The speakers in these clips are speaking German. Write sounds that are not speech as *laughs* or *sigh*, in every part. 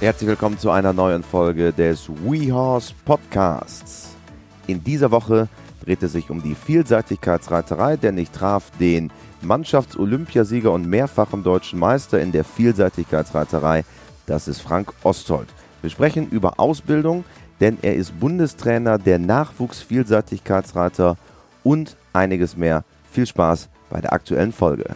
Herzlich willkommen zu einer neuen Folge des WeHorse Podcasts. In dieser Woche dreht es sich um die Vielseitigkeitsreiterei, denn ich traf den Mannschafts-Olympiasieger und mehrfachen deutschen Meister in der Vielseitigkeitsreiterei. Das ist Frank Osthold. Wir sprechen über Ausbildung, denn er ist Bundestrainer der Nachwuchs-Vielseitigkeitsreiter und einiges mehr. Viel Spaß bei der aktuellen Folge.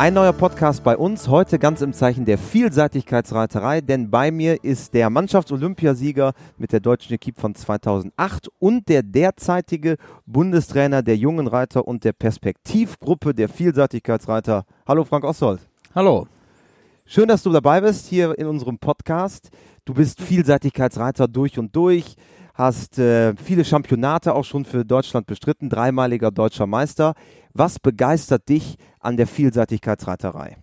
Ein neuer Podcast bei uns, heute ganz im Zeichen der Vielseitigkeitsreiterei, denn bei mir ist der Mannschafts-Olympiasieger mit der deutschen Equipe von 2008 und der derzeitige Bundestrainer der jungen Reiter und der Perspektivgruppe der Vielseitigkeitsreiter. Hallo Frank Oswald. Hallo. Schön, dass du dabei bist hier in unserem Podcast. Du bist Vielseitigkeitsreiter durch und durch, hast äh, viele Championate auch schon für Deutschland bestritten, dreimaliger deutscher Meister. Was begeistert dich an der Vielseitigkeitsreiterei?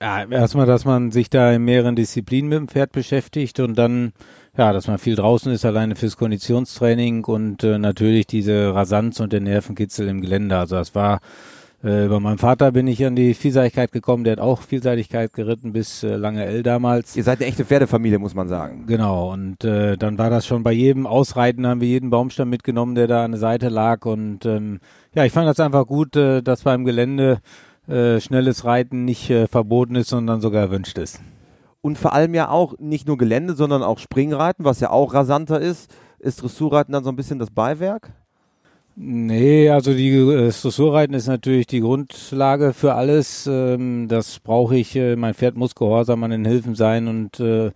Ja, erstmal, dass man sich da in mehreren Disziplinen mit dem Pferd beschäftigt und dann, ja, dass man viel draußen ist, alleine fürs Konditionstraining und äh, natürlich diese Rasanz und der Nervenkitzel im Gelände. Also das war äh, über meinen Vater bin ich an die Vielseitigkeit gekommen, der hat auch Vielseitigkeit geritten bis äh, lange L damals. Ihr seid eine echte Pferdefamilie, muss man sagen. Genau, und äh, dann war das schon bei jedem Ausreiten, haben wir jeden Baumstamm mitgenommen, der da an der Seite lag und ähm, ja, ich fand das einfach gut, äh, dass beim Gelände äh, schnelles Reiten nicht äh, verboten ist, sondern sogar erwünscht ist. Und vor allem ja auch nicht nur Gelände, sondern auch Springreiten, was ja auch rasanter ist. Ist Dressurreiten dann so ein bisschen das Beiwerk? Nee, also die äh, Dressurreiten ist natürlich die Grundlage für alles. Ähm, das brauche ich. Äh, mein Pferd muss gehorsam an den Hilfen sein und äh,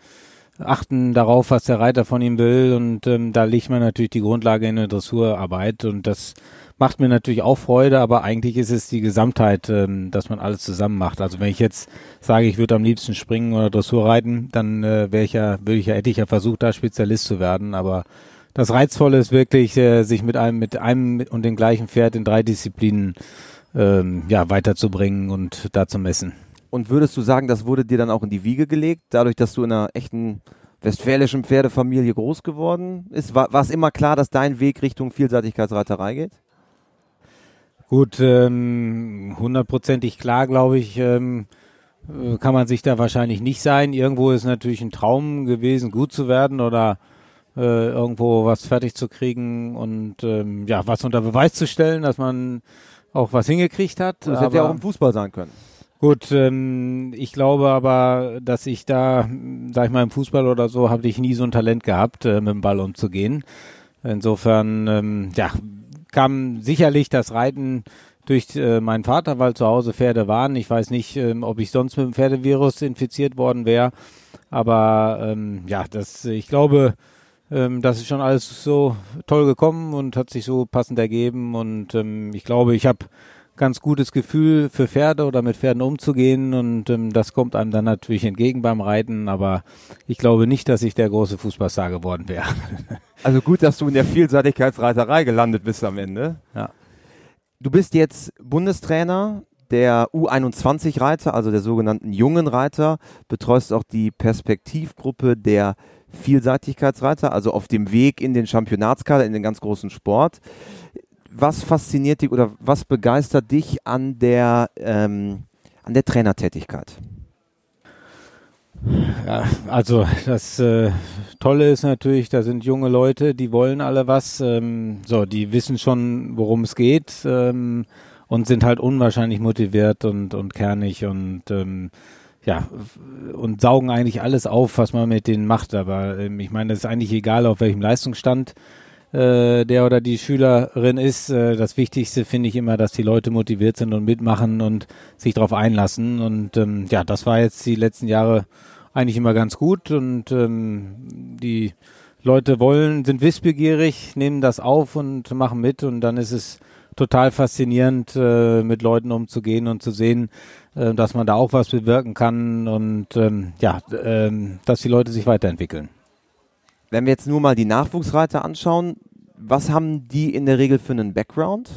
achten darauf, was der Reiter von ihm will. Und ähm, da legt man natürlich die Grundlage in der Dressurarbeit. Und das macht mir natürlich auch Freude, aber eigentlich ist es die Gesamtheit, ähm, dass man alles zusammen macht. Also wenn ich jetzt sage, ich würde am liebsten springen oder Dressur reiten, dann äh, wäre ich ja, würde ich ja, hätte ich ja versucht, da Spezialist zu werden. Aber das Reizvolle ist wirklich, äh, sich mit einem, mit einem und dem gleichen Pferd in drei Disziplinen ähm, ja, weiterzubringen und da zu messen. Und würdest du sagen, das wurde dir dann auch in die Wiege gelegt, dadurch, dass du in einer echten westfälischen Pferdefamilie groß geworden ist? War, war es immer klar, dass dein Weg Richtung Vielseitigkeitsreiterei geht? Gut, ähm, hundertprozentig klar, glaube ich, ähm, äh, kann man sich da wahrscheinlich nicht sein. Irgendwo ist natürlich ein Traum gewesen, gut zu werden oder irgendwo was fertig zu kriegen und ähm, ja, was unter Beweis zu stellen, dass man auch was hingekriegt hat. Das hätte ja auch im Fußball sein können. Gut, ähm, ich glaube aber, dass ich da, sag ich mal, im Fußball oder so, habe ich nie so ein Talent gehabt, äh, mit dem Ball umzugehen. Insofern, ähm, ja, kam sicherlich das Reiten durch äh, meinen Vater, weil zu Hause Pferde waren. Ich weiß nicht, ähm, ob ich sonst mit dem Pferdevirus infiziert worden wäre. Aber ähm, ja, das, ich glaube, ähm, das ist schon alles so toll gekommen und hat sich so passend ergeben. Und ähm, ich glaube, ich habe ganz gutes Gefühl für Pferde oder mit Pferden umzugehen und ähm, das kommt einem dann natürlich entgegen beim Reiten, aber ich glaube nicht, dass ich der große Fußballstar geworden wäre. *laughs* Also gut, dass du in der Vielseitigkeitsreiterei gelandet bist am Ende. Ja. Du bist jetzt Bundestrainer der U21-Reiter, also der sogenannten jungen Reiter, betreust auch die Perspektivgruppe der Vielseitigkeitsreiter, also auf dem Weg in den Championatskader, in den ganz großen Sport. Was fasziniert dich oder was begeistert dich an der, ähm, an der Trainertätigkeit? Ja, also das äh, Tolle ist natürlich, da sind junge Leute, die wollen alle was, ähm, so, die wissen schon, worum es geht ähm, und sind halt unwahrscheinlich motiviert und, und kernig und ähm, ja, und saugen eigentlich alles auf, was man mit denen macht. Aber ähm, ich meine, es ist eigentlich egal, auf welchem Leistungsstand äh, der oder die Schülerin ist. Äh, das Wichtigste finde ich immer, dass die Leute motiviert sind und mitmachen und sich darauf einlassen. Und ähm, ja, das war jetzt die letzten Jahre eigentlich immer ganz gut. Und ähm, die Leute wollen, sind wissbegierig, nehmen das auf und machen mit. Und dann ist es total faszinierend, äh, mit Leuten umzugehen und zu sehen, äh, dass man da auch was bewirken kann und ähm, ja, ähm, dass die Leute sich weiterentwickeln. Wenn wir jetzt nur mal die Nachwuchsreiter anschauen, was haben die in der Regel für einen Background?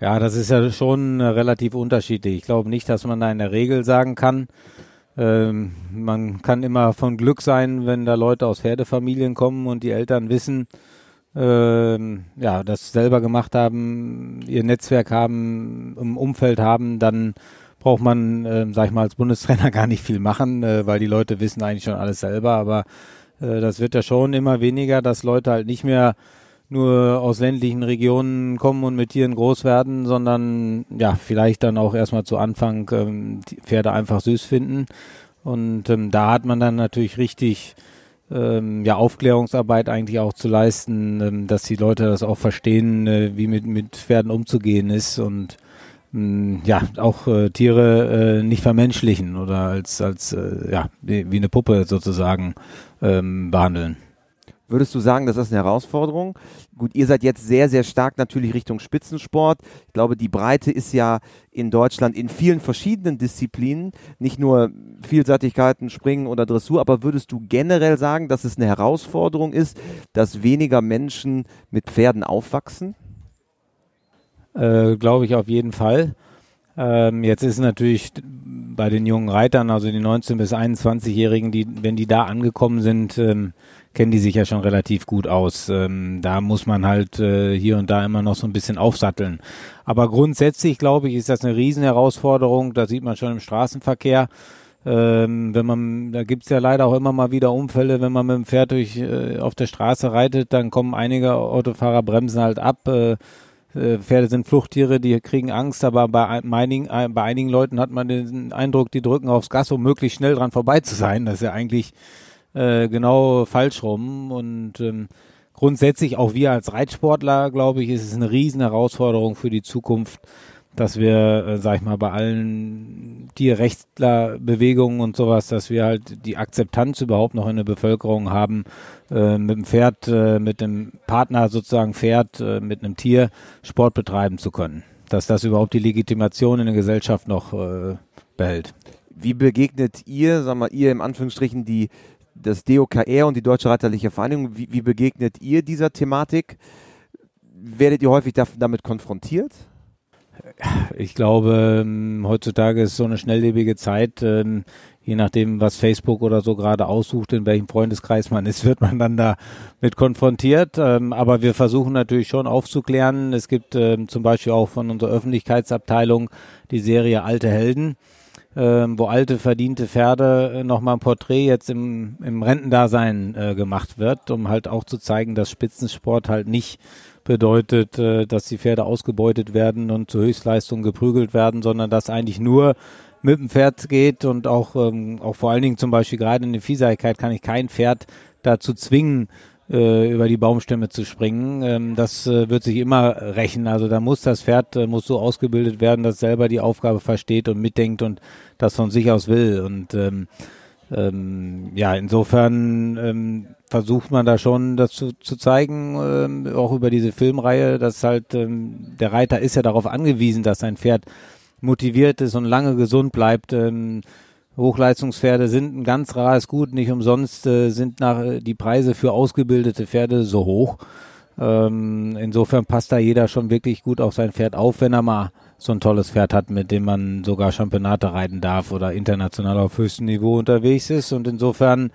Ja, das ist ja schon relativ unterschiedlich. Ich glaube nicht, dass man da in der Regel sagen kann. ähm, man kann immer von Glück sein, wenn da Leute aus Pferdefamilien kommen und die Eltern wissen, ähm, ja, das selber gemacht haben, ihr Netzwerk haben, im Umfeld haben, dann braucht man, äh, sag ich mal, als Bundestrainer *laughs* gar nicht viel machen, äh, weil die Leute wissen eigentlich schon alles selber, aber äh, das wird ja schon immer weniger, dass Leute halt nicht mehr nur aus ländlichen Regionen kommen und mit Tieren groß werden, sondern ja, vielleicht dann auch erstmal zu Anfang ähm, Pferde einfach süß finden. Und ähm, da hat man dann natürlich richtig ähm, ja, Aufklärungsarbeit eigentlich auch zu leisten, ähm, dass die Leute das auch verstehen, äh, wie mit, mit Pferden umzugehen ist und ähm, ja, auch äh, Tiere äh, nicht vermenschlichen oder als, als äh, ja, wie, wie eine Puppe sozusagen ähm, behandeln. Würdest du sagen, das ist eine Herausforderung? Gut, ihr seid jetzt sehr, sehr stark natürlich Richtung Spitzensport. Ich glaube, die Breite ist ja in Deutschland in vielen verschiedenen Disziplinen, nicht nur Vielseitigkeiten, Springen oder Dressur, aber würdest du generell sagen, dass es eine Herausforderung ist, dass weniger Menschen mit Pferden aufwachsen? Äh, glaube ich auf jeden Fall. Ähm, jetzt ist natürlich bei den jungen Reitern, also die 19- bis 21-Jährigen, die, wenn die da angekommen sind, ähm, kennen die sich ja schon relativ gut aus. Ähm, da muss man halt äh, hier und da immer noch so ein bisschen aufsatteln. Aber grundsätzlich, glaube ich, ist das eine Riesenherausforderung. Da sieht man schon im Straßenverkehr. Ähm, wenn man, da gibt's ja leider auch immer mal wieder Unfälle, wenn man mit dem Pferd durch äh, auf der Straße reitet, dann kommen einige Autofahrer bremsen halt ab. Äh, äh, Pferde sind Fluchttiere, die kriegen Angst, aber bei einigen, äh, bei einigen Leuten hat man den Eindruck, die drücken aufs Gas, um möglichst schnell dran vorbei zu sein. Das ist ja eigentlich äh, genau falsch rum. Und ähm, grundsätzlich auch wir als Reitsportler, glaube ich, ist es eine riesen Herausforderung für die Zukunft, dass wir, äh, sag ich mal, bei allen Tierrechtlerbewegungen und sowas, dass wir halt die Akzeptanz überhaupt noch in der Bevölkerung haben, äh, mit dem Pferd, äh, mit dem Partner sozusagen Pferd, äh, mit einem Tier Sport betreiben zu können. Dass das überhaupt die Legitimation in der Gesellschaft noch äh, behält. Wie begegnet ihr, sagen wir, ihr im Anführungsstrichen die das DOKR und die Deutsche Reiterliche Vereinigung, wie, wie begegnet ihr dieser Thematik? Werdet ihr häufig damit konfrontiert? Ich glaube, ähm, heutzutage ist so eine schnelllebige Zeit. Ähm, je nachdem, was Facebook oder so gerade aussucht, in welchem Freundeskreis man ist, *laughs* wird man dann da mit konfrontiert. Ähm, aber wir versuchen natürlich schon aufzuklären. Es gibt zum Beispiel auch von unserer Öffentlichkeitsabteilung die Serie Alte Helden ähm, wo alte, verdiente Pferde äh, nochmal ein Porträt jetzt im, im Rentendasein äh, gemacht wird, um halt auch zu zeigen, dass Spitzensport halt nicht bedeutet, äh, dass die Pferde ausgebeutet werden und zur Höchstleistung geprügelt werden, sondern dass eigentlich nur mit dem Pferd geht und auch, ähm, auch vor allen Dingen zum Beispiel gerade in der Vielseitigkeit kann ich kein Pferd dazu zwingen, äh, über die Baumstämme zu springen. Ähm, das äh, wird sich immer rächen. Also da muss das Pferd äh, muss so ausgebildet werden, dass selber die Aufgabe versteht und mitdenkt und das von sich aus will. Und ähm, ähm, ja, insofern ähm, versucht man da schon das zu, zu zeigen, ähm, auch über diese Filmreihe, dass halt ähm, der Reiter ist ja darauf angewiesen, dass sein Pferd motiviert ist und lange gesund bleibt. Ähm, Hochleistungspferde sind ein ganz rares Gut. Nicht umsonst äh, sind nach, äh, die Preise für ausgebildete Pferde so hoch. Ähm, insofern passt da jeder schon wirklich gut auf sein Pferd auf, wenn er mal so ein tolles Pferd hat, mit dem man sogar Championate reiten darf oder international auf höchstem Niveau unterwegs ist. Und insofern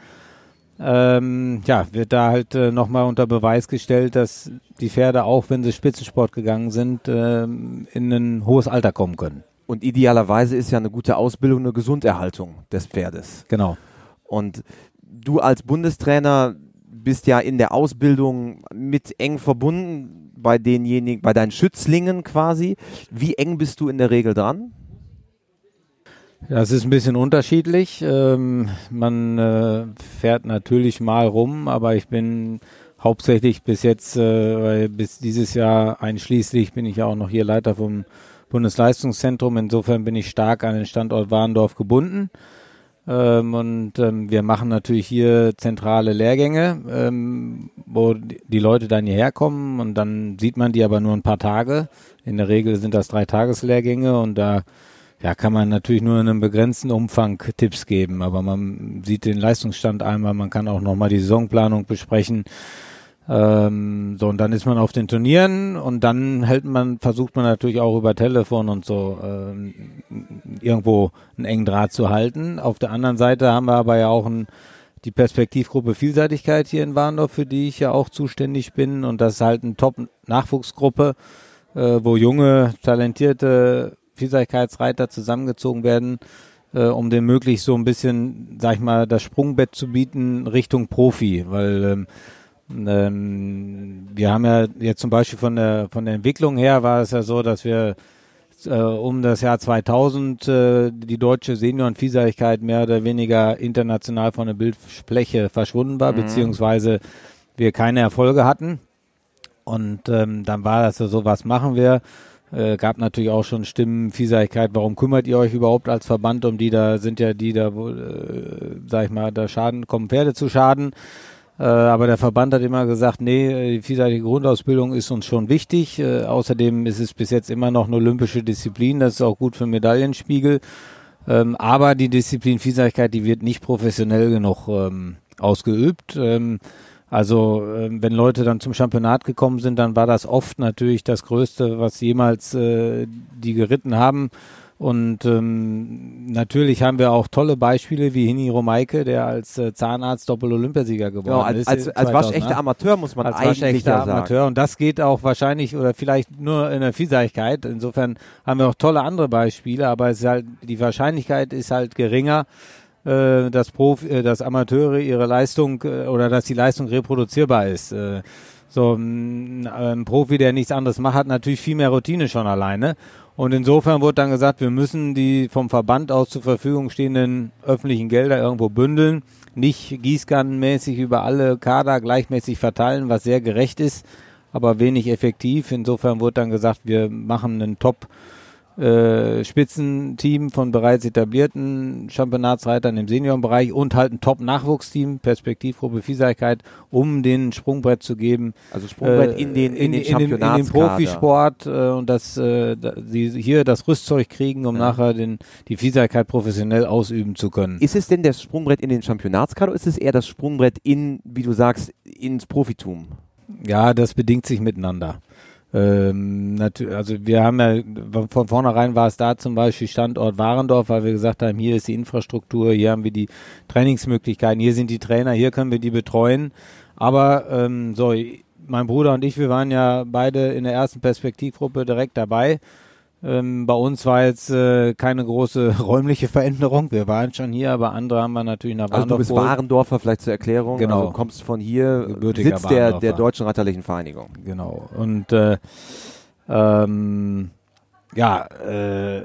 ähm, ja, wird da halt äh, nochmal unter Beweis gestellt, dass die Pferde, auch wenn sie Spitzensport gegangen sind, äh, in ein hohes Alter kommen können. Und idealerweise ist ja eine gute Ausbildung eine Gesunderhaltung des Pferdes. Genau. Und du als Bundestrainer bist ja in der Ausbildung mit eng verbunden bei denjenigen, bei deinen Schützlingen quasi. Wie eng bist du in der Regel dran? Das ist ein bisschen unterschiedlich. Ähm, man äh, fährt natürlich mal rum, aber ich bin hauptsächlich bis jetzt, äh, bis dieses Jahr einschließlich, bin ich ja auch noch hier Leiter vom Bundesleistungszentrum. Insofern bin ich stark an den Standort Warendorf gebunden. Ähm, und ähm, wir machen natürlich hier zentrale Lehrgänge, ähm, wo die Leute dann hierher kommen und dann sieht man die aber nur ein paar Tage. In der Regel sind das drei Tageslehrgänge und da ja, kann man natürlich nur in einem begrenzten Umfang Tipps geben, aber man sieht den Leistungsstand einmal, man kann auch nochmal die Saisonplanung besprechen Ähm, so, und dann ist man auf den Turnieren und dann hält man, versucht man natürlich auch über Telefon und so ähm, irgendwo einen engen Draht zu halten. Auf der anderen Seite haben wir aber ja auch ein, die Perspektivgruppe Vielseitigkeit hier in Warndorf, für die ich ja auch zuständig bin. Und das ist halt eine Top-Nachwuchsgruppe, äh, wo junge, talentierte Vielseitigkeitsreiter zusammengezogen werden, äh, um dem möglichst so ein bisschen, sag ich mal, das Sprungbett zu bieten Richtung Profi, weil ähm, ähm, wir haben ja jetzt zum Beispiel von der, von der Entwicklung her war es ja so, dass wir äh, um das Jahr 2000 äh, die deutsche Seniorenvielseitigkeit mehr oder weniger international von der Bildfläche verschwunden war, mhm. beziehungsweise wir keine Erfolge hatten. Und ähm, dann war das so, was machen wir? Äh, gab natürlich auch schon Stimmen, Vielseitigkeit, warum kümmert ihr euch überhaupt als Verband um die? Da sind ja die da wohl, äh, sag ich mal, da Schaden, kommen Pferde zu Schaden. Äh, aber der Verband hat immer gesagt, nee, die vielseitige Grundausbildung ist uns schon wichtig. Äh, außerdem ist es bis jetzt immer noch eine olympische Disziplin. Das ist auch gut für Medaillenspiegel. Ähm, aber die Disziplin Vielseitigkeit, die wird nicht professionell genug ähm, ausgeübt. Ähm, also ähm, wenn Leute dann zum Championat gekommen sind, dann war das oft natürlich das Größte, was jemals äh, die geritten haben. Und ähm, natürlich haben wir auch tolle Beispiele wie Hini Romeike, der als äh, Zahnarzt Doppel-Olympiasieger geworden ja, als, ist. Als, als waschechter Amateur muss man als eigentlich ja sagen. Amateur. Und das geht auch wahrscheinlich oder vielleicht nur in der Vielseitigkeit. Insofern haben wir auch tolle andere Beispiele, aber es ist halt, die Wahrscheinlichkeit ist halt geringer, äh, dass, Profi, äh, dass Amateure ihre Leistung äh, oder dass die Leistung reproduzierbar ist. Äh, so ein, ein Profi, der nichts anderes macht, hat natürlich viel mehr Routine schon alleine. Und insofern wurde dann gesagt, wir müssen die vom Verband aus zur Verfügung stehenden öffentlichen Gelder irgendwo bündeln, nicht gießkannenmäßig über alle Kader gleichmäßig verteilen, was sehr gerecht ist, aber wenig effektiv. Insofern wurde dann gesagt, wir machen einen Top- äh, Spitzenteam von bereits etablierten Championatsreitern im Seniorenbereich und halt ein Top-Nachwuchsteam, Perspektivgruppe Vielseitigkeit, um den Sprungbrett zu geben. Also Sprungbrett äh, in den, in, in, den, in, den, in den Profisport äh, und dass äh, sie hier das Rüstzeug kriegen, um ja. nachher den, die Vielseitigkeit professionell ausüben zu können. Ist es denn das Sprungbrett in den Championatskader oder ist es eher das Sprungbrett in, wie du sagst, ins Profitum? Ja, das bedingt sich miteinander. Ähm, also wir haben ja von vornherein war es da zum Beispiel Standort Warendorf, weil wir gesagt haben, hier ist die Infrastruktur, hier haben wir die Trainingsmöglichkeiten, hier sind die Trainer, hier können wir die betreuen. Aber ähm, so, mein Bruder und ich, wir waren ja beide in der ersten Perspektivgruppe direkt dabei. Ähm, bei uns war jetzt äh, keine große *laughs* räumliche Veränderung. Wir waren schon hier, aber andere haben wir natürlich nach Warendorf. Also du bist Warendorfer, vielleicht zur Erklärung. Genau. Also kommst von hier, Sitz der, der Deutschen Reiterlichen Vereinigung. Genau. Und äh, ähm, ja, äh,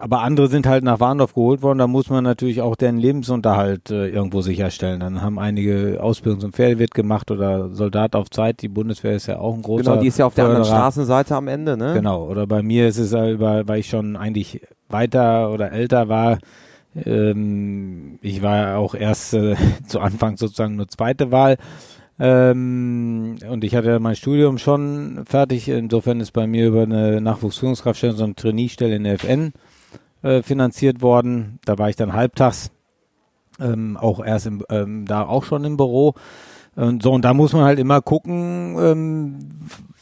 aber andere sind halt nach Warndorf geholt worden. Da muss man natürlich auch deren Lebensunterhalt äh, irgendwo sicherstellen. Dann haben einige Ausbildung zum Pferdewirt gemacht oder Soldat auf Zeit. Die Bundeswehr ist ja auch ein großer. Genau, die ist ja auf der anderen Straßenseite am Ende, ne? Genau. Oder bei mir ist es halt, weil ich schon eigentlich weiter oder älter war. Ähm, ich war auch erst äh, *laughs* zu Anfang sozusagen nur zweite Wahl. Ähm, und ich hatte mein Studium schon fertig. Insofern ist bei mir über eine Nachwuchsführungskraftstelle so eine Trainee-Stelle in der FN äh, finanziert worden. Da war ich dann halbtags, ähm, auch erst im, ähm, da auch schon im Büro. Und so, und da muss man halt immer gucken, ähm,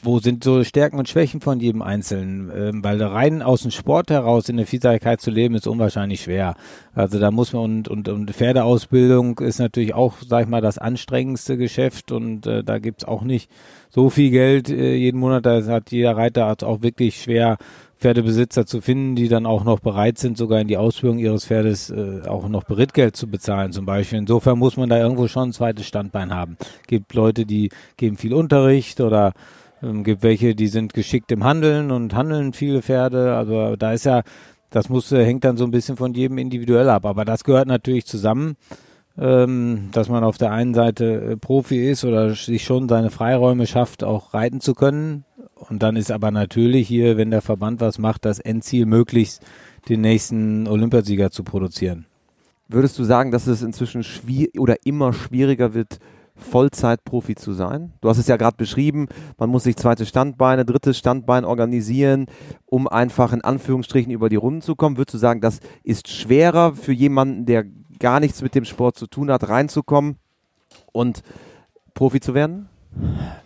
wo sind so Stärken und Schwächen von jedem Einzelnen? Ähm, weil rein aus dem Sport heraus in der Vielseitigkeit zu leben, ist unwahrscheinlich schwer. Also da muss man und, und, und Pferdeausbildung ist natürlich auch, sag ich mal, das anstrengendste Geschäft und äh, da gibt's auch nicht so viel Geld äh, jeden Monat. Da hat jeder Reiter auch wirklich schwer, Pferdebesitzer zu finden, die dann auch noch bereit sind, sogar in die Ausbildung ihres Pferdes äh, auch noch Berittgeld zu bezahlen zum Beispiel. Insofern muss man da irgendwo schon ein zweites Standbein haben. Gibt Leute, die geben viel Unterricht oder ähm, gibt welche, die sind geschickt im Handeln und handeln viele Pferde. Also da ist ja, das muss, äh, hängt dann so ein bisschen von jedem individuell ab. Aber das gehört natürlich zusammen, ähm, dass man auf der einen Seite äh, Profi ist oder sich schon seine Freiräume schafft, auch reiten zu können. Und dann ist aber natürlich hier, wenn der Verband was macht, das Endziel möglichst den nächsten Olympiasieger zu produzieren. Würdest du sagen, dass es inzwischen schwierig oder immer schwieriger wird, Vollzeitprofi zu sein? Du hast es ja gerade beschrieben, man muss sich zweites Standbein, drittes Standbein organisieren, um einfach in Anführungsstrichen über die Runden zu kommen. Würdest du sagen, das ist schwerer für jemanden, der gar nichts mit dem Sport zu tun hat, reinzukommen und Profi zu werden?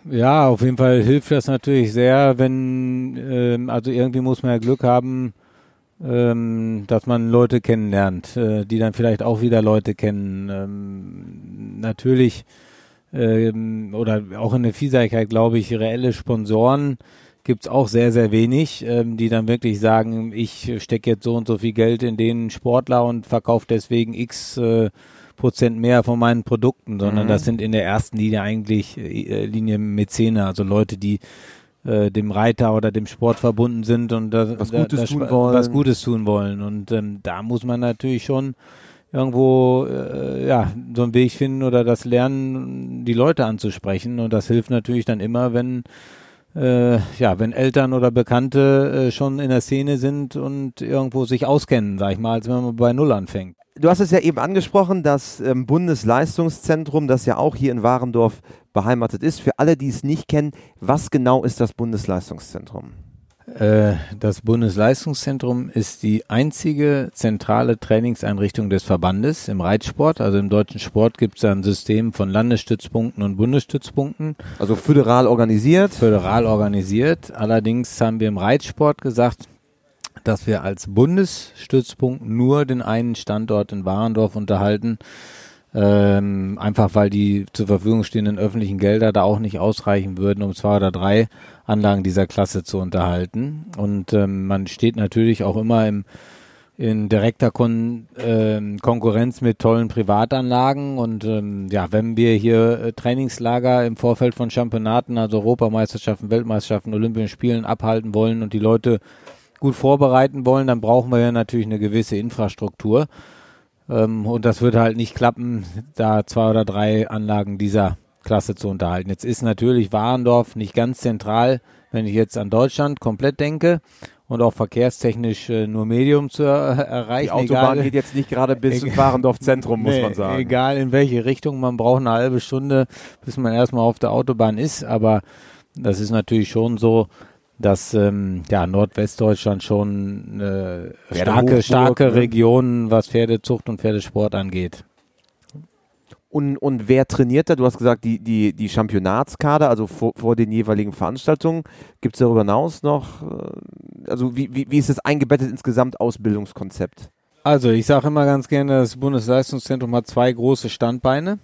Ja, auf jeden Fall hilft das natürlich sehr, wenn, ähm, also irgendwie muss man ja Glück haben, ähm, dass man Leute kennenlernt, äh, die dann vielleicht auch wieder Leute kennen. Ähm, natürlich, ähm, oder auch in der Vielseitigkeit, glaube ich, reelle Sponsoren gibt's auch sehr, sehr wenig, ähm, die dann wirklich sagen, ich stecke jetzt so und so viel Geld in den Sportler und verkaufe deswegen x äh, Prozent mehr von meinen Produkten, sondern mhm. das sind in der ersten Linie eigentlich äh, Linie Mäzene, also Leute, die äh, dem Reiter oder dem Sport verbunden sind und da, was, Gutes da, tun wollen. was Gutes tun wollen. Und ähm, da muss man natürlich schon irgendwo äh, ja so einen Weg finden oder das lernen, die Leute anzusprechen. Und das hilft natürlich dann immer, wenn äh, ja, wenn Eltern oder Bekannte äh, schon in der Szene sind und irgendwo sich auskennen, sag ich mal, als wenn man bei Null anfängt. Du hast es ja eben angesprochen, das ähm, Bundesleistungszentrum, das ja auch hier in Warendorf beheimatet ist. Für alle, die es nicht kennen, was genau ist das Bundesleistungszentrum? Äh, das Bundesleistungszentrum ist die einzige zentrale Trainingseinrichtung des Verbandes im Reitsport. Also im deutschen Sport gibt es ein System von Landesstützpunkten und Bundesstützpunkten. Also föderal organisiert? Föderal organisiert. Allerdings haben wir im Reitsport gesagt, dass wir als Bundesstützpunkt nur den einen Standort in Warendorf unterhalten. Ähm, einfach weil die zur Verfügung stehenden öffentlichen Gelder da auch nicht ausreichen würden, um zwei oder drei Anlagen dieser Klasse zu unterhalten. Und ähm, man steht natürlich auch immer im, in direkter Kon äh, Konkurrenz mit tollen Privatanlagen. Und ähm, ja, wenn wir hier äh, Trainingslager im Vorfeld von Championaten, also Europameisterschaften, Weltmeisterschaften, Olympischen Spielen abhalten wollen und die Leute gut vorbereiten wollen, dann brauchen wir ja natürlich eine gewisse Infrastruktur. Ähm, und das wird halt nicht klappen, da zwei oder drei Anlagen dieser Klasse zu unterhalten. Jetzt ist natürlich Warendorf nicht ganz zentral, wenn ich jetzt an Deutschland komplett denke und auch verkehrstechnisch äh, nur Medium zu er erreichen. Die Autobahn egal, geht jetzt nicht gerade *laughs* bis zum Warendorf Zentrum, muss nee, man sagen. Egal in welche Richtung, man braucht eine halbe Stunde, bis man erstmal auf der Autobahn ist, aber das ist natürlich schon so, dass ähm, ja, Nordwestdeutschland schon äh, starke, starke ne? Region, was Pferdezucht und Pferdesport angeht. Und, und wer trainiert da? Du hast gesagt, die, die, die Championatskader, also vor, vor den jeweiligen Veranstaltungen. Gibt es darüber hinaus noch, äh, also wie, wie, wie ist das eingebettet ins Gesamtausbildungskonzept? Also ich sage immer ganz gerne, das Bundesleistungszentrum hat zwei große Standbeine.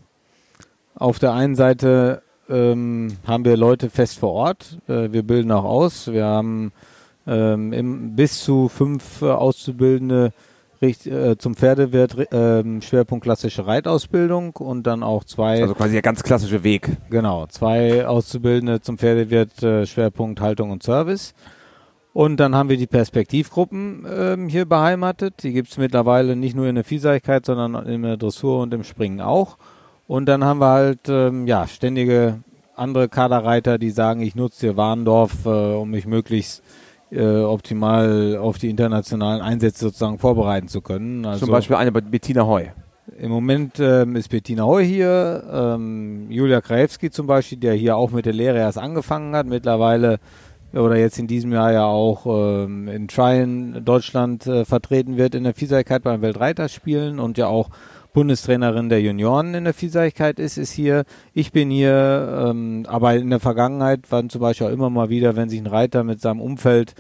Auf der einen Seite ähm, haben wir Leute fest vor Ort. Äh, wir bilden auch aus. Wir haben ähm, im, bis zu fünf äh, Auszubildende richt, äh, zum Pferdewirt äh, Schwerpunkt klassische Reitausbildung und dann auch zwei. Also quasi der ganz klassische Weg. Genau, zwei Auszubildende zum Pferdewirt äh, Schwerpunkt Haltung und Service. Und dann haben wir die Perspektivgruppen ähm, hier beheimatet. Die gibt es mittlerweile nicht nur in der Vielseitigkeit, sondern in der Dressur und im Springen auch. Und dann haben wir halt ähm, ja ständige andere Kaderreiter, die sagen, ich nutze hier Warndorf, äh, um mich möglichst äh, optimal auf die internationalen Einsätze sozusagen vorbereiten zu können. Also Zum Beispiel eine bei Bettina Heu. Im Moment ähm, ist Bettina Heu hier, ähm, Julia Krajewski zum Beispiel, der hier auch mit der Lehre erst angefangen hat, mittlerweile oder jetzt in diesem Jahr ja auch ähm, in Tryon Deutschland äh, vertreten wird in der Vielseitigkeit beim Weltreiterspielen und ja auch Bundestrainerin der Junioren in der Vielseitigkeit ist, ist hier. Ich bin hier, ähm, aber in der Vergangenheit waren zum Beispiel auch immer mal wieder, wenn sich ein Reiter mit seinem Umfeld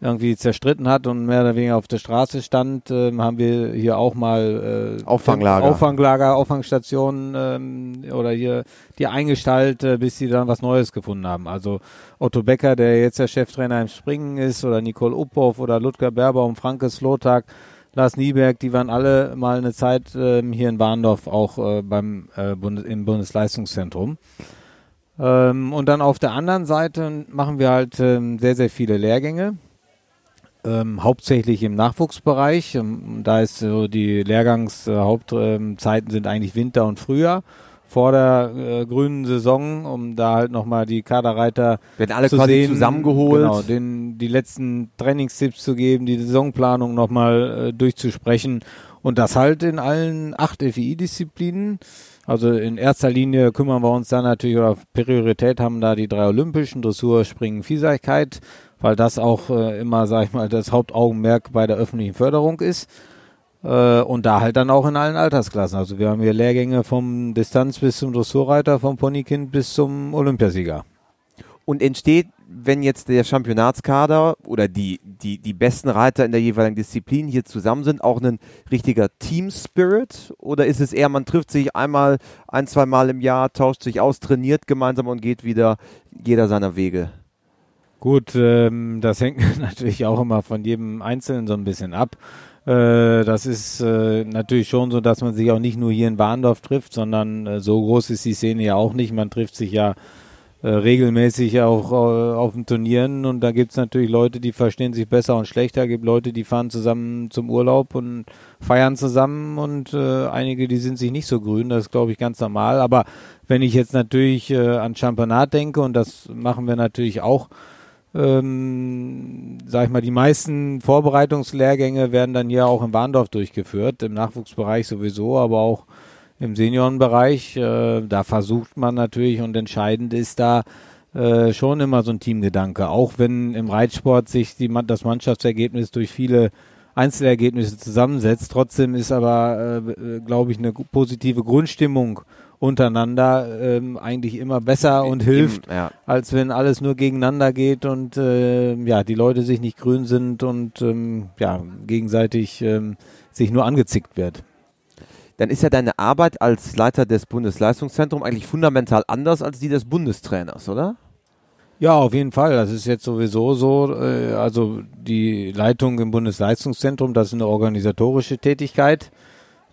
irgendwie zerstritten hat und mehr oder weniger auf der Straße stand, ähm, haben wir hier auch mal äh, Auffanglager, Auffanglager, Auffangstationen ähm, oder hier die eingestaltet, äh, bis sie dann was Neues gefunden haben. Also Otto Becker, der jetzt der Cheftrainer im Springen ist, oder Nicole Uphoff oder Ludger Berbaum, Franke Slotag, Lars Nieberg, die waren alle mal eine Zeit ähm, hier in Warndorf auch äh, beim äh, Bundes im Bundesleistungszentrum. Ähm, und dann auf der anderen Seite machen wir halt ähm, sehr, sehr viele Lehrgänge. Ähm, hauptsächlich im Nachwuchsbereich. Ähm, da ist so die Lehrgangshauptzeiten äh, sind eigentlich Winter und Frühjahr vor der äh, grünen Saison, um da halt nochmal die Kaderreiter Werden alle zu quasi sehen, zusammengeholt. Genau, den, die letzten Trainingstipps zu geben, die Saisonplanung nochmal äh, durchzusprechen und das halt in allen acht FI-Disziplinen. Also in erster Linie kümmern wir uns dann natürlich, oder Priorität haben da die drei Olympischen, Dressur, Springen, Vielseitigkeit, weil das auch äh, immer, sag ich mal, das Hauptaugenmerk bei der öffentlichen Förderung ist. Äh, und da halt dann auch in allen Altersklassen. Also wir haben hier Lehrgänge vom Distanz bis zum Dressurreiter, vom Ponykind bis zum Olympiasieger. Und entsteht, wenn jetzt der Championatskader oder die, die, die besten Reiter in der jeweiligen Disziplin hier zusammen sind, auch ein richtiger Team Spirit? Oder ist es eher, man trifft sich einmal, ein, zwei Mal im Jahr, tauscht sich aus, trainiert gemeinsam und geht wieder jeder seiner Wege? Gut, ähm, das hängt *laughs* natürlich auch immer von jedem Einzelnen so ein bisschen ab. Äh, das ist äh, natürlich schon so, dass man sich auch nicht nur hier in Warndorf trifft, sondern äh, so groß ist die Szene ja auch nicht. Man trifft sich ja regelmäßig auch auf den Turnieren und da gibt's natürlich Leute, die verstehen sich besser und schlechter, gibt Leute, die fahren zusammen zum Urlaub und feiern zusammen und äh, einige, die sind sich nicht so grün, das ist glaube ich ganz normal, aber wenn ich jetzt natürlich äh, an Championat denke und das machen wir natürlich auch, ähm, sag ich mal, die meisten Vorbereitungslehrgänge werden dann hier auch in Warndorf durchgeführt, im Nachwuchsbereich sowieso, aber auch im Seniorenbereich. Äh, da versucht man natürlich und entscheidend ist da äh, schon immer so ein Teamgedanke, auch wenn im Reitsport sich die, das Mannschaftsergebnis durch viele Einzelergebnisse zusammensetzt. Trotzdem ist aber, äh, glaube ich, eine positive Grundstimmung untereinander ähm, eigentlich immer besser und hilft, ja. als wenn alles nur gegeneinander geht und äh, ja die Leute sich nicht grün sind und ähm, ja gegenseitig ähm, sich nur angezickt wird. Dann ist ja deine Arbeit als Leiter des Bundesleistungszentrums eigentlich fundamental anders als die des Bundestrainers, oder? Ja, auf jeden Fall. Das ist jetzt sowieso so. Äh, also die Leitung im Bundesleistungszentrum, das ist eine organisatorische Tätigkeit.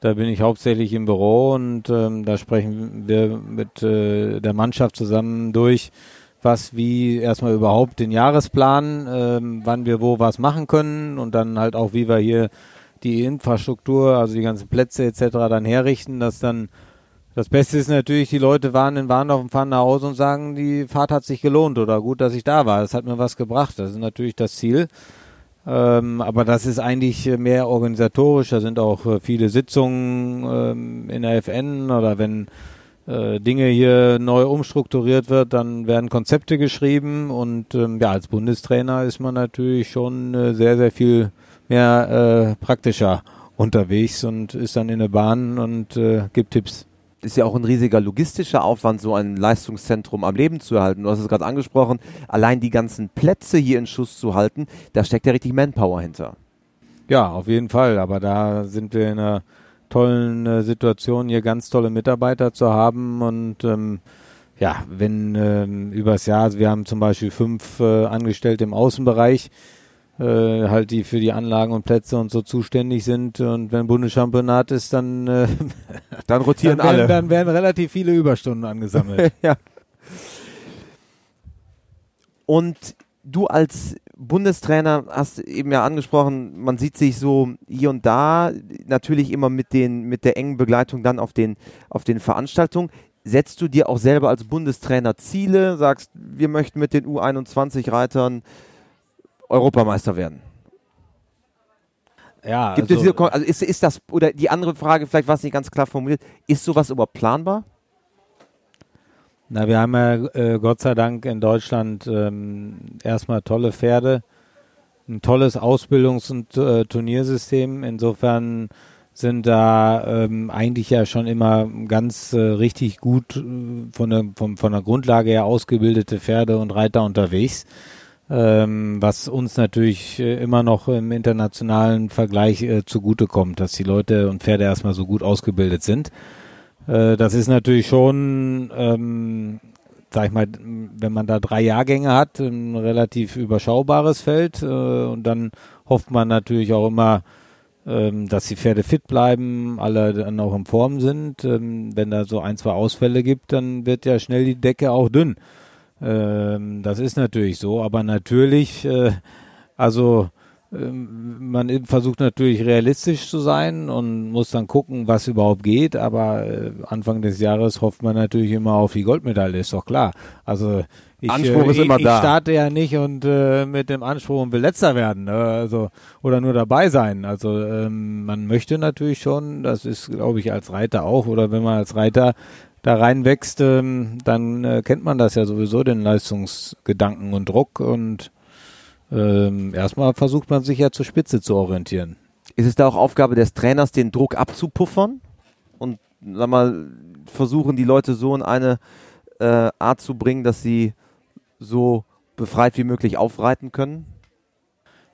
Da bin ich hauptsächlich im Büro und ähm, da sprechen wir mit äh, der Mannschaft zusammen durch, was wie erstmal überhaupt den Jahresplan, ähm, wann wir wo was machen können und dann halt auch, wie wir hier die Infrastruktur, also die ganzen Plätze etc. dann herrichten, dass dann das Beste ist natürlich, die Leute waren in Warndorf und fahren nach Hause und sagen, die Fahrt hat sich gelohnt oder gut, dass ich da war. Das hat mir was gebracht. Das ist natürlich das Ziel. Ähm, aber das ist eigentlich mehr organisatorisch. Da sind auch äh, viele Sitzungen ähm, in der FN oder wenn äh, Dinge hier neu umstrukturiert wird, dann werden Konzepte geschrieben und ähm, ja, als Bundestrainer ist man natürlich schon äh, sehr, sehr viel mehr äh, praktischer unterwegs und ist dann in der Bahn und äh, gibt Tipps ist ja auch ein riesiger logistischer Aufwand, so ein Leistungszentrum am Leben zu erhalten. Du hast es gerade angesprochen, allein die ganzen Plätze hier in Schuss zu halten, da steckt ja richtig Manpower hinter. Ja, auf jeden Fall. Aber da sind wir in einer tollen äh, Situation, hier ganz tolle Mitarbeiter zu haben und ähm, ja, wenn ähm, übers Jahr, also wir haben zum Beispiel fünf äh, Angestellte im Außenbereich, äh, halt die für die Anlagen und Plätze und so zuständig sind. Und wenn Bundeschampionat ist, dann, äh, *laughs* dann rotieren *laughs* dann werden, alle. Dann werden relativ viele Überstunden angesammelt. *laughs* ja. Und du als Bundestrainer hast eben ja angesprochen, man sieht sich so hier und da, natürlich immer mit den, mit der engen Begleitung dann auf den, auf den Veranstaltungen. Setzt du dir auch selber als Bundestrainer Ziele, sagst, wir möchten mit den U21-Reitern Europameister werden. Ja, Gibt also, es diese, also ist, ist das, oder die andere Frage, vielleicht war es nicht ganz klar formuliert, ist sowas überhaupt planbar? Na, wir haben ja äh, Gott sei Dank in Deutschland ähm, erstmal tolle Pferde, ein tolles Ausbildungs- und äh, Turniersystem. Insofern sind da ähm, eigentlich ja schon immer ganz äh, richtig gut äh, von der, von, von der Grundlage her ausgebildete Pferde und Reiter unterwegs ähm, was uns natürlich äh, immer noch im internationalen Vergleich äh, zugutekommt, dass die Leute und Pferde erstmal so gut ausgebildet sind. Äh, das ist natürlich schon, ähm, sag ich mal, wenn man da drei Jahrgänge hat, ein relativ überschaubares Feld äh, und dann hofft man natürlich auch immer, ähm, dass die Pferde fit bleiben, alle dann auch in Form sind. Ähm, wenn da so ein, zwei Ausfälle gibt, dann wird ja schnell die Decke auch dünn. Ähm, das ist natürlich so, aber natürlich, äh, also ähm, man versucht natürlich realistisch zu sein und muss dann gucken, was überhaupt geht, aber äh, Anfang des Jahres hofft man natürlich immer auf die Goldmedaille, ist doch klar. Also ich, Anspruch äh, ist immer ich, da. ich starte ja nicht und äh, mit dem Anspruch und will letzter werden, ne? also oder nur dabei sein. Also ähm, man möchte natürlich schon, das ist glaube ich als Reiter auch oder wenn man als Reiter da reinwächst, ähm, dann äh, kennt man das ja sowieso, den Leistungsgedanken und Druck und ähm, erstmal versucht man sich ja zur Spitze zu orientieren. Ist es da auch Aufgabe des Trainers, den Druck abzupuffern und sag mal, versuchen die Leute so in eine äh, Art zu bringen, dass sie so befreit wie möglich aufreiten können?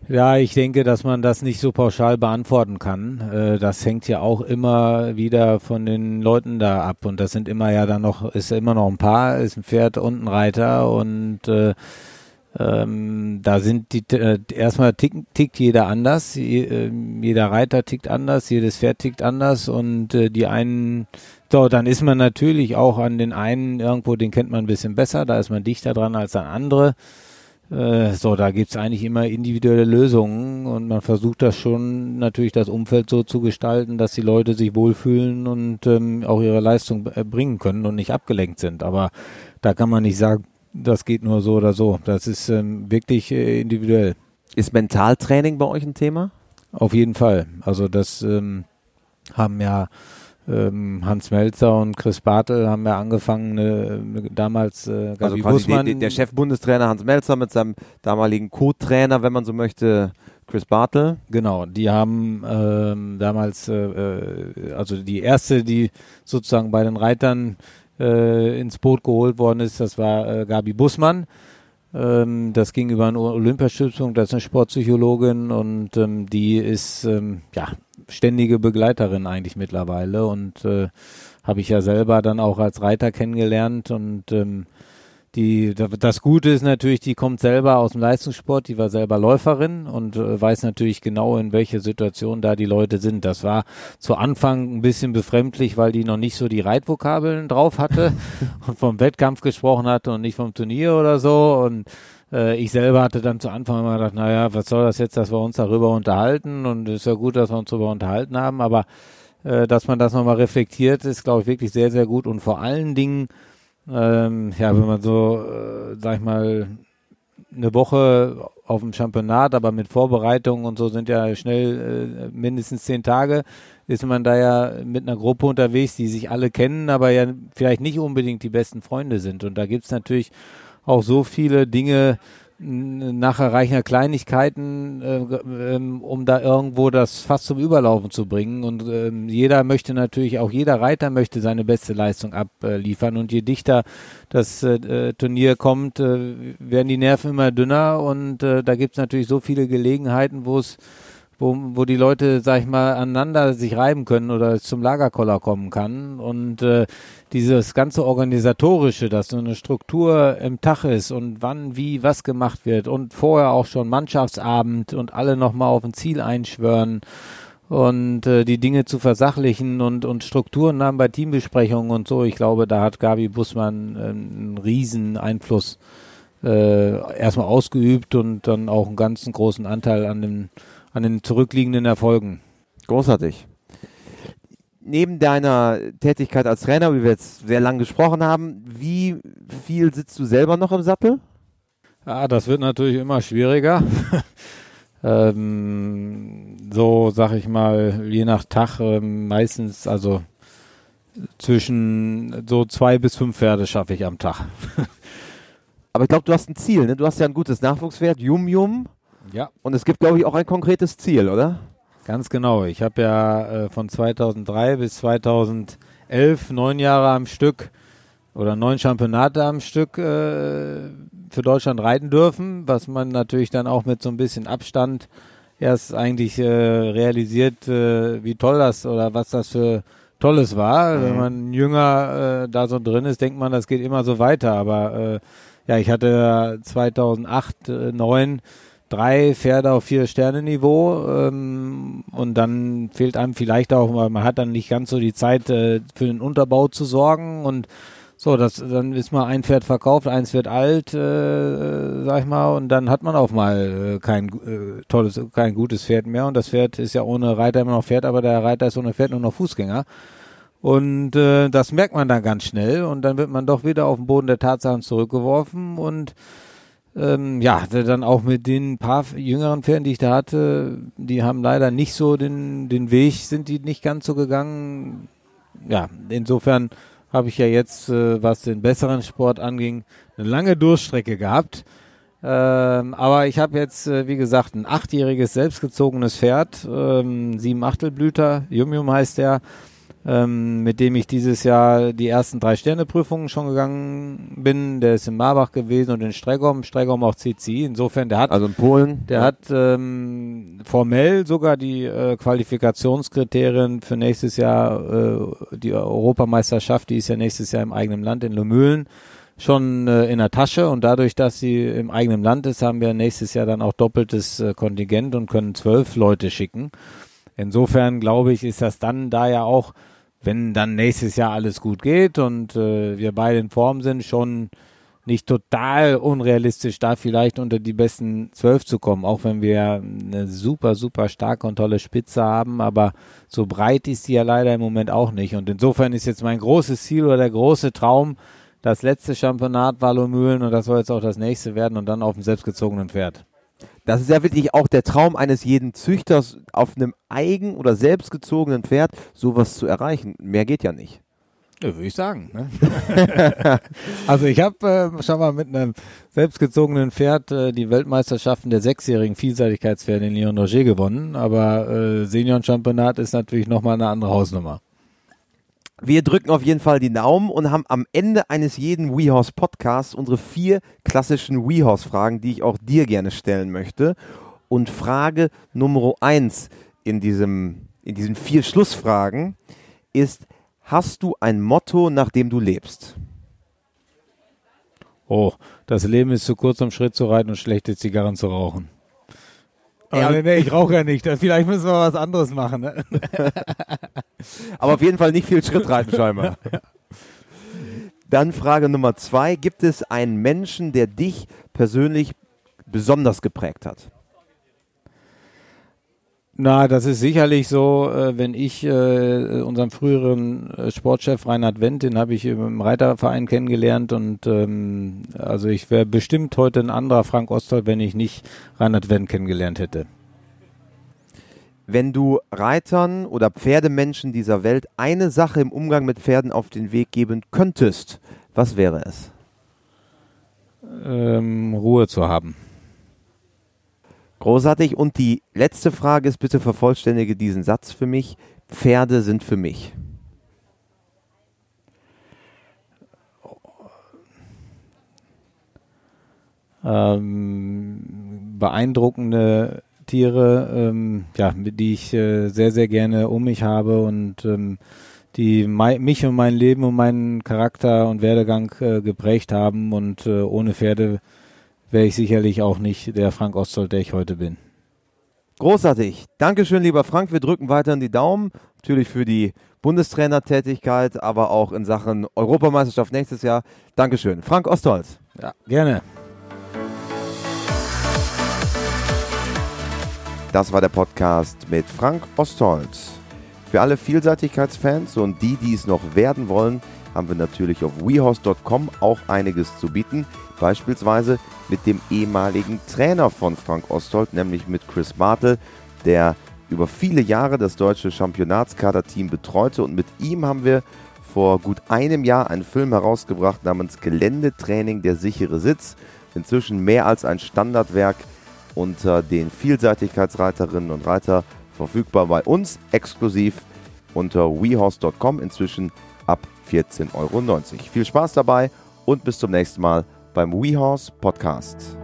Ja, ich denke, dass man das nicht so pauschal beantworten kann. Äh, das hängt ja auch immer wieder von den Leuten da ab. Und das sind immer ja dann noch, ist immer noch ein Paar, ist ein Pferd und ein Reiter und äh, ähm, da sind die äh, erstmal tick, tickt jeder anders, Je, äh, jeder Reiter tickt anders, jedes Pferd tickt anders und äh, die einen, so dann ist man natürlich auch an den einen irgendwo, den kennt man ein bisschen besser, da ist man dichter dran als an andere. Äh, so, da gibt's eigentlich immer individuelle Lösungen und man versucht das schon natürlich das Umfeld so zu gestalten, dass die Leute sich wohlfühlen und ähm, auch ihre Leistung bringen können und nicht abgelenkt sind. Aber da kann man nicht sagen, das geht nur so oder so. Das ist ähm, wirklich äh, individuell. Ist Mentaltraining bei euch ein Thema? Auf jeden Fall. Also das ähm, haben ja Hans Melzer und Chris Bartel haben ja angefangen, äh, damals äh, Gabi also quasi die, der Chef-Bundestrainer Hans Melzer mit seinem damaligen Co-Trainer, wenn man so möchte, Chris Bartel. Genau, die haben ähm, damals, äh, äh, also die erste, die sozusagen bei den Reitern äh, ins Boot geholt worden ist, das war äh, Gabi Bussmann. Ähm, das ging über eine Olympiastiftung, das ist eine Sportpsychologin und ähm, die ist ähm, ja ständige Begleiterin eigentlich mittlerweile und äh, habe ich ja selber dann auch als Reiter kennengelernt und ähm, die, das Gute ist natürlich, die kommt selber aus dem Leistungssport, die war selber Läuferin und äh, weiß natürlich genau, in welcher Situation da die Leute sind. Das war zu Anfang ein bisschen befremdlich, weil die noch nicht so die Reitvokabeln drauf hatte *laughs* und vom Wettkampf gesprochen hatte und nicht vom Turnier oder so. Und äh, ich selber hatte dann zu Anfang immer gedacht, naja, was soll das jetzt, dass wir uns darüber unterhalten? Und es ist ja gut, dass wir uns darüber unterhalten haben, aber äh, dass man das nochmal reflektiert, ist, glaube ich, wirklich sehr, sehr gut. Und vor allen Dingen, ähm, ja, wenn man so, äh, sag ich mal, eine Woche auf dem Championat, aber mit Vorbereitungen und so sind ja schnell äh, mindestens zehn Tage, ist man da ja mit einer Gruppe unterwegs, die sich alle kennen, aber ja vielleicht nicht unbedingt die besten Freunde sind. Und da gibt's natürlich auch so viele Dinge, nach Erreichen Kleinigkeiten, äh, ähm, um da irgendwo das fast zum Überlaufen zu bringen. Und ähm, jeder möchte natürlich, auch jeder Reiter möchte seine beste Leistung abliefern. Und je dichter das äh, Turnier kommt, äh, werden die Nerven immer dünner. Und äh, da gibt es natürlich so viele Gelegenheiten, wo es wo, wo die Leute, sag ich mal, aneinander sich reiben können oder zum Lagerkoller kommen kann. Und äh, dieses ganze Organisatorische, dass so eine Struktur im Tag ist und wann, wie, was gemacht wird und vorher auch schon Mannschaftsabend und alle nochmal auf ein Ziel einschwören und äh, die Dinge zu versachlichen und, und Strukturen haben bei Teambesprechungen und so. Ich glaube, da hat Gabi Bussmann äh, einen riesen Einfluss äh, erstmal ausgeübt und dann auch einen ganzen großen Anteil an den an den zurückliegenden Erfolgen. Großartig. Neben deiner Tätigkeit als Trainer, wie wir jetzt sehr lang gesprochen haben, wie viel sitzt du selber noch im Sattel? Ja, das wird natürlich immer schwieriger. *laughs* ähm, so, sag ich mal, je nach Tag ähm, meistens, also zwischen so zwei bis fünf Pferde schaffe ich am Tag. *laughs* Aber ich glaube, du hast ein Ziel, ne? Du hast ja ein gutes Nachwuchswert, Yum Yum. Ja. Und es gibt, glaube ich, auch ein konkretes Ziel, oder? Ganz genau. Ich habe ja äh, von 2003 bis 2011 neun Jahre am Stück oder neun Championate am Stück äh, für Deutschland reiten dürfen, was man natürlich dann auch mit so ein bisschen Abstand erst eigentlich äh, realisiert, äh, wie toll das oder was das für Tolles war. Mhm. Wenn man jünger äh, da so drin ist, denkt man, das geht immer so weiter. Aber äh, ja, ich hatte 2008, äh, 9 drei Pferde auf vier Sterne Niveau ähm, und dann fehlt einem vielleicht auch, weil man hat dann nicht ganz so die Zeit äh, für den Unterbau zu sorgen und so, das, dann ist mal ein Pferd verkauft, eins wird alt, äh, sag ich mal, und dann hat man auch mal äh, kein äh, tolles, kein gutes Pferd mehr und das Pferd ist ja ohne Reiter immer noch Pferd, aber der Reiter ist ohne Pferd nur noch Fußgänger. Und äh, das merkt man dann ganz schnell und dann wird man doch wieder auf den Boden der Tatsachen zurückgeworfen und ähm, ja, dann auch mit den paar jüngeren Pferden, die ich da hatte, die haben leider nicht so den, den Weg, sind die nicht ganz so gegangen. Ja, insofern habe ich ja jetzt, äh, was den besseren Sport anging, eine lange Durststrecke gehabt. Ähm, aber ich habe jetzt, äh, wie gesagt, ein achtjähriges selbstgezogenes Pferd, ähm, sieben Achtelblüter, Yum Yum heißt der, ähm, mit dem ich dieses Jahr die ersten drei Sterneprüfungen schon gegangen bin. Der ist in Marbach gewesen und in Stregom, Stregom auch CCI. Insofern, der hat, Also in Polen. der hat ähm, formell sogar die äh, Qualifikationskriterien für nächstes Jahr, äh, die Europameisterschaft, die ist ja nächstes Jahr im eigenen Land in Lomühlen schon äh, in der Tasche und dadurch, dass sie im eigenen Land ist, haben wir nächstes Jahr dann auch doppeltes äh, Kontingent und können zwölf Leute schicken. Insofern glaube ich, ist das dann da ja auch, wenn dann nächstes Jahr alles gut geht und äh, wir beide in Form sind, schon nicht total unrealistisch, da vielleicht unter die besten zwölf zu kommen, auch wenn wir eine super, super starke und tolle Spitze haben, aber so breit ist sie ja leider im Moment auch nicht. Und insofern ist jetzt mein großes Ziel oder der große Traum, das letzte Championat Wallomühlen und das soll jetzt auch das nächste werden und dann auf dem selbstgezogenen Pferd. Das ist ja wirklich auch der Traum eines jeden Züchters, auf einem eigen- oder selbstgezogenen Pferd sowas zu erreichen. Mehr geht ja nicht. Ja, würde ich sagen. Ne? *laughs* also ich habe äh, schon mal mit einem selbstgezogenen Pferd äh, die Weltmeisterschaften der sechsjährigen Vielseitigkeitspferde in Lyon Roger gewonnen, aber äh, Senioren-Championat ist natürlich nochmal eine andere Hausnummer. Wir drücken auf jeden Fall die Daumen und haben am Ende eines jeden WeHorse Podcasts unsere vier klassischen WeHorse Fragen, die ich auch dir gerne stellen möchte. Und Frage Nummer eins in diesem, in diesen vier Schlussfragen ist, hast du ein Motto, nach dem du lebst? Oh, das Leben ist zu kurz, um Schritt zu reiten und schlechte Zigarren zu rauchen. Ja. nee, nee, ich rauche ja nicht. Vielleicht müssen wir was anderes machen. Ne? *laughs* Aber auf jeden Fall nicht viel Schritt reiten scheinbar. *laughs* Dann Frage Nummer zwei. Gibt es einen Menschen, der dich persönlich besonders geprägt hat? Na, das ist sicherlich so, äh, wenn ich äh, unseren früheren äh, Sportchef Reinhard Wendt, den habe ich im Reiterverein kennengelernt und ähm, also ich wäre bestimmt heute ein anderer Frank Ostold, wenn ich nicht Reinhard Wendt kennengelernt hätte. Wenn du Reitern oder Pferdemenschen dieser Welt eine Sache im Umgang mit Pferden auf den Weg geben könntest, was wäre es? Ähm, Ruhe zu haben. Großartig. Und die letzte Frage ist, bitte vervollständige diesen Satz für mich. Pferde sind für mich. ähm, beeindruckende Tiere, ähm, ja, die ich äh, sehr, sehr gerne um mich habe und ähm, die mich und mein Leben und meinen Charakter und Werdegang äh, geprägt haben und äh, ohne Pferde wäre ich sicherlich auch nicht der Frank Ostold, der ich heute bin. Großartig. Dankeschön, lieber Frank. Wir drücken weiterhin die Daumen. Natürlich für die Bundestrainertätigkeit, aber auch in Sachen Europameisterschaft nächstes Jahr. Dankeschön. Frank Ostholz. Ja, gerne. Das war der Podcast mit Frank Ostholz. Für alle Vielseitigkeitsfans und die, die es noch werden wollen, haben wir natürlich auf wehorse.com auch einiges zu bieten. Beispielsweise mit dem ehemaligen Trainer von Frank Ostholz, nämlich mit Chris Bartel, der über viele Jahre das deutsche Championatskaderteam betreute. Und mit ihm haben wir vor gut einem Jahr einen Film herausgebracht namens Geländetraining der sichere Sitz. Inzwischen mehr als ein Standardwerk unter den Vielseitigkeitsreiterinnen und Reiter verfügbar bei uns exklusiv unter wehorse.com inzwischen ab 14,90 Euro. Viel Spaß dabei und bis zum nächsten Mal beim WeHorse Podcast.